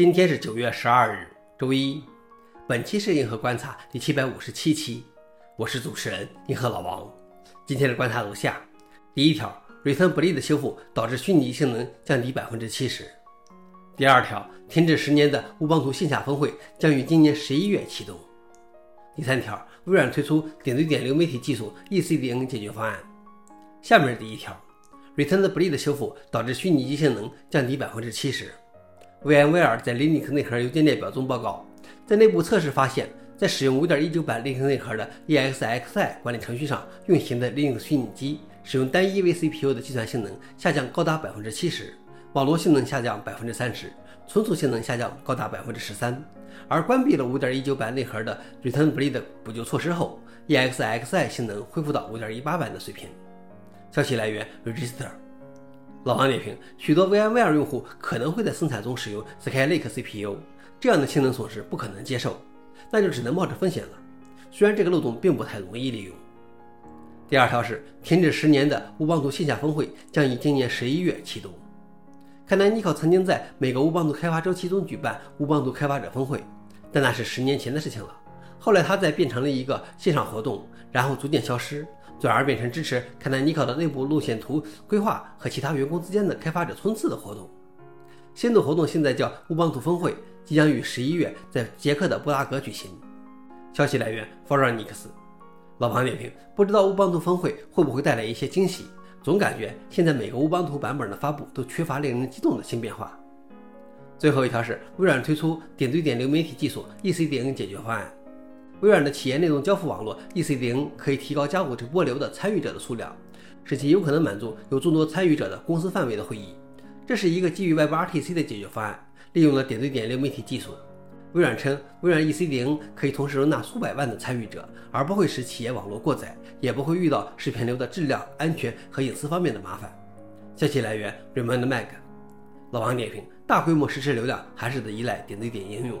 今天是九月十二日，周一。本期是银河观察第七百五十七期，我是主持人银河老王。今天的观察如下：第一条，Return Bleed 的修复导致虚拟机性能降低百分之七十。第二条，停止十年的乌邦图线下峰会将于今年十一月启动。第三条，微软推出点对点流媒体技术 ECDN 解决方案。下面是第一条，Return Bleed 修复导致虚拟机性能降低百分之七十。VMware 在 Linux 内核邮件列表中报告，在内部测试发现，在使用5.19版 Linux 内核的 EXXI 管理程序上运行的 Linux 虚拟机，使用单一 vCPU 的计算性能下降高达百分之七十，网络性能下降百分之三十，存储性能下降高达百分之十三。而关闭了5.19版内核的 Return Bleed 补救措施后，EXXI 性能恢复到5.18版的水平。消息来源：Register。老王点评：许多 VMware 用户可能会在生产中使用 Skylake CPU，这样的性能损失不可能接受，那就只能冒着风险了。虽然这个漏洞并不太容易利用。第二条是停止十年的乌邦图线下峰会将于今年十一月启动。看来尼考曾经在每个乌邦图开发周期中举办乌邦图开发者峰会，但那是十年前的事情了。后来它再变成了一个线上活动，然后逐渐消失。转而变成支持凯南尼考的内部路线图规划和其他员工之间的开发者冲刺的活动。新的活动现在叫乌邦图峰会，即将于十一月在捷克的布拉格举行。消息来源 f o r e n i x 老庞点评：不知道乌邦图峰会会不会带来一些惊喜？总感觉现在每个乌邦图版本的发布都缺乏令人激动的新变化。最后一条是微软推出点对点流媒体技术 ECDN 解决方案。微软的企业内容交付网络 ECDN 可以提高加五 G 波流的参与者的数量，使其有可能满足有众多参与者的公司范围的会议。这是一个基于 WebRTC 的解决方案，利用了点对点流媒体技术。微软称，微软 ECDN 可以同时容纳数百万的参与者，而不会使企业网络过载，也不会遇到视频流的质量、安全和隐私方面的麻烦。消息来源：Raymond Mag。老王点评：大规模实时流量还是得依赖点对点应用。